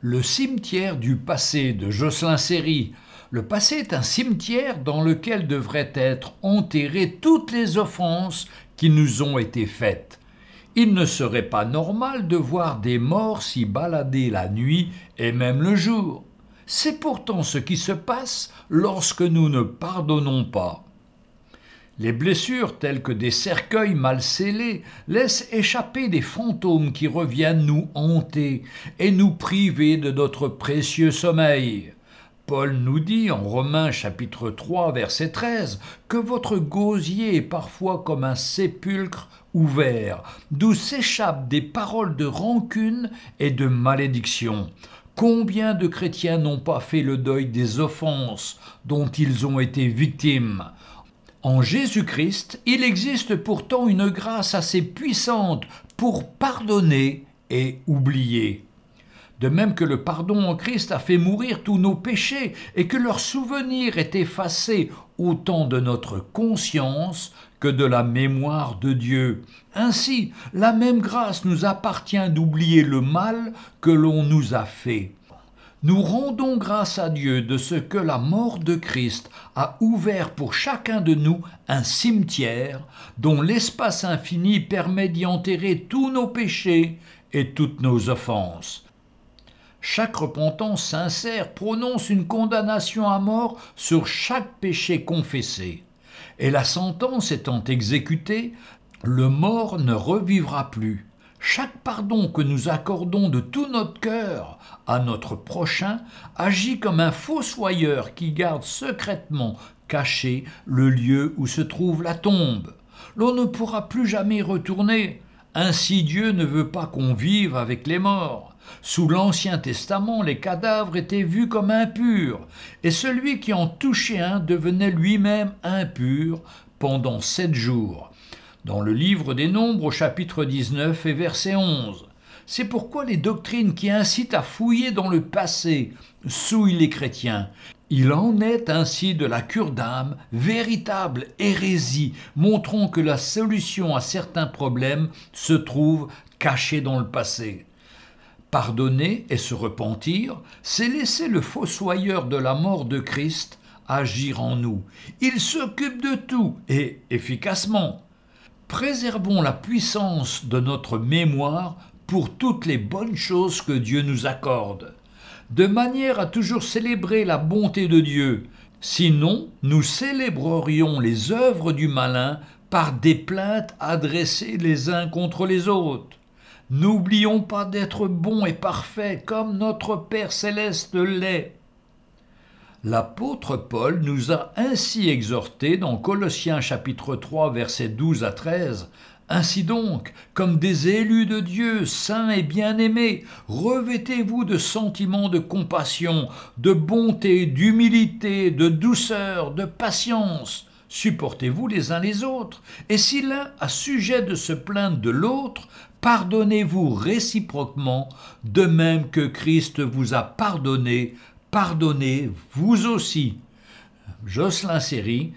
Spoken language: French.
Le cimetière du passé de Jocelyn Séry. Le passé est un cimetière dans lequel devraient être enterrées toutes les offenses qui nous ont été faites. Il ne serait pas normal de voir des morts s'y balader la nuit et même le jour. C'est pourtant ce qui se passe lorsque nous ne pardonnons pas. Les blessures telles que des cercueils mal scellés laissent échapper des fantômes qui reviennent nous hanter et nous priver de notre précieux sommeil. Paul nous dit en Romains chapitre 3 verset 13 que votre gosier est parfois comme un sépulcre ouvert, d'où s'échappent des paroles de rancune et de malédiction. Combien de chrétiens n'ont pas fait le deuil des offenses dont ils ont été victimes? En Jésus-Christ, il existe pourtant une grâce assez puissante pour pardonner et oublier. De même que le pardon en Christ a fait mourir tous nos péchés et que leur souvenir est effacé autant de notre conscience que de la mémoire de Dieu. Ainsi, la même grâce nous appartient d'oublier le mal que l'on nous a fait. Nous rendons grâce à Dieu de ce que la mort de Christ a ouvert pour chacun de nous un cimetière dont l'espace infini permet d'y enterrer tous nos péchés et toutes nos offenses. Chaque repentance sincère prononce une condamnation à mort sur chaque péché confessé. Et la sentence étant exécutée, le mort ne revivra plus. Chaque pardon que nous accordons de tout notre cœur à notre prochain agit comme un fossoyeur qui garde secrètement caché le lieu où se trouve la tombe. L'on ne pourra plus jamais retourner. Ainsi Dieu ne veut pas qu'on vive avec les morts. Sous l'Ancien Testament, les cadavres étaient vus comme impurs, et celui qui en touchait un devenait lui-même impur pendant sept jours dans le livre des Nombres au chapitre 19 et verset 11. C'est pourquoi les doctrines qui incitent à fouiller dans le passé souillent les chrétiens. Il en est ainsi de la cure d'âme, véritable hérésie, montrant que la solution à certains problèmes se trouve cachée dans le passé. Pardonner et se repentir, c'est laisser le fossoyeur de la mort de Christ agir en nous. Il s'occupe de tout et efficacement préservons la puissance de notre mémoire pour toutes les bonnes choses que Dieu nous accorde, de manière à toujours célébrer la bonté de Dieu. Sinon, nous célébrerions les œuvres du malin par des plaintes adressées les uns contre les autres. N'oublions pas d'être bons et parfaits comme notre Père céleste l'est. L'apôtre Paul nous a ainsi exhortés dans Colossiens chapitre 3 versets 12 à 13 ainsi donc, comme des élus de Dieu, saints et bien-aimés, revêtez-vous de sentiments de compassion, de bonté, d'humilité, de douceur, de patience. Supportez-vous les uns les autres, et si l'un a sujet de se plaindre de l'autre, pardonnez-vous réciproquement, de même que Christ vous a pardonné pardonnez vous aussi. Jocelyn Séry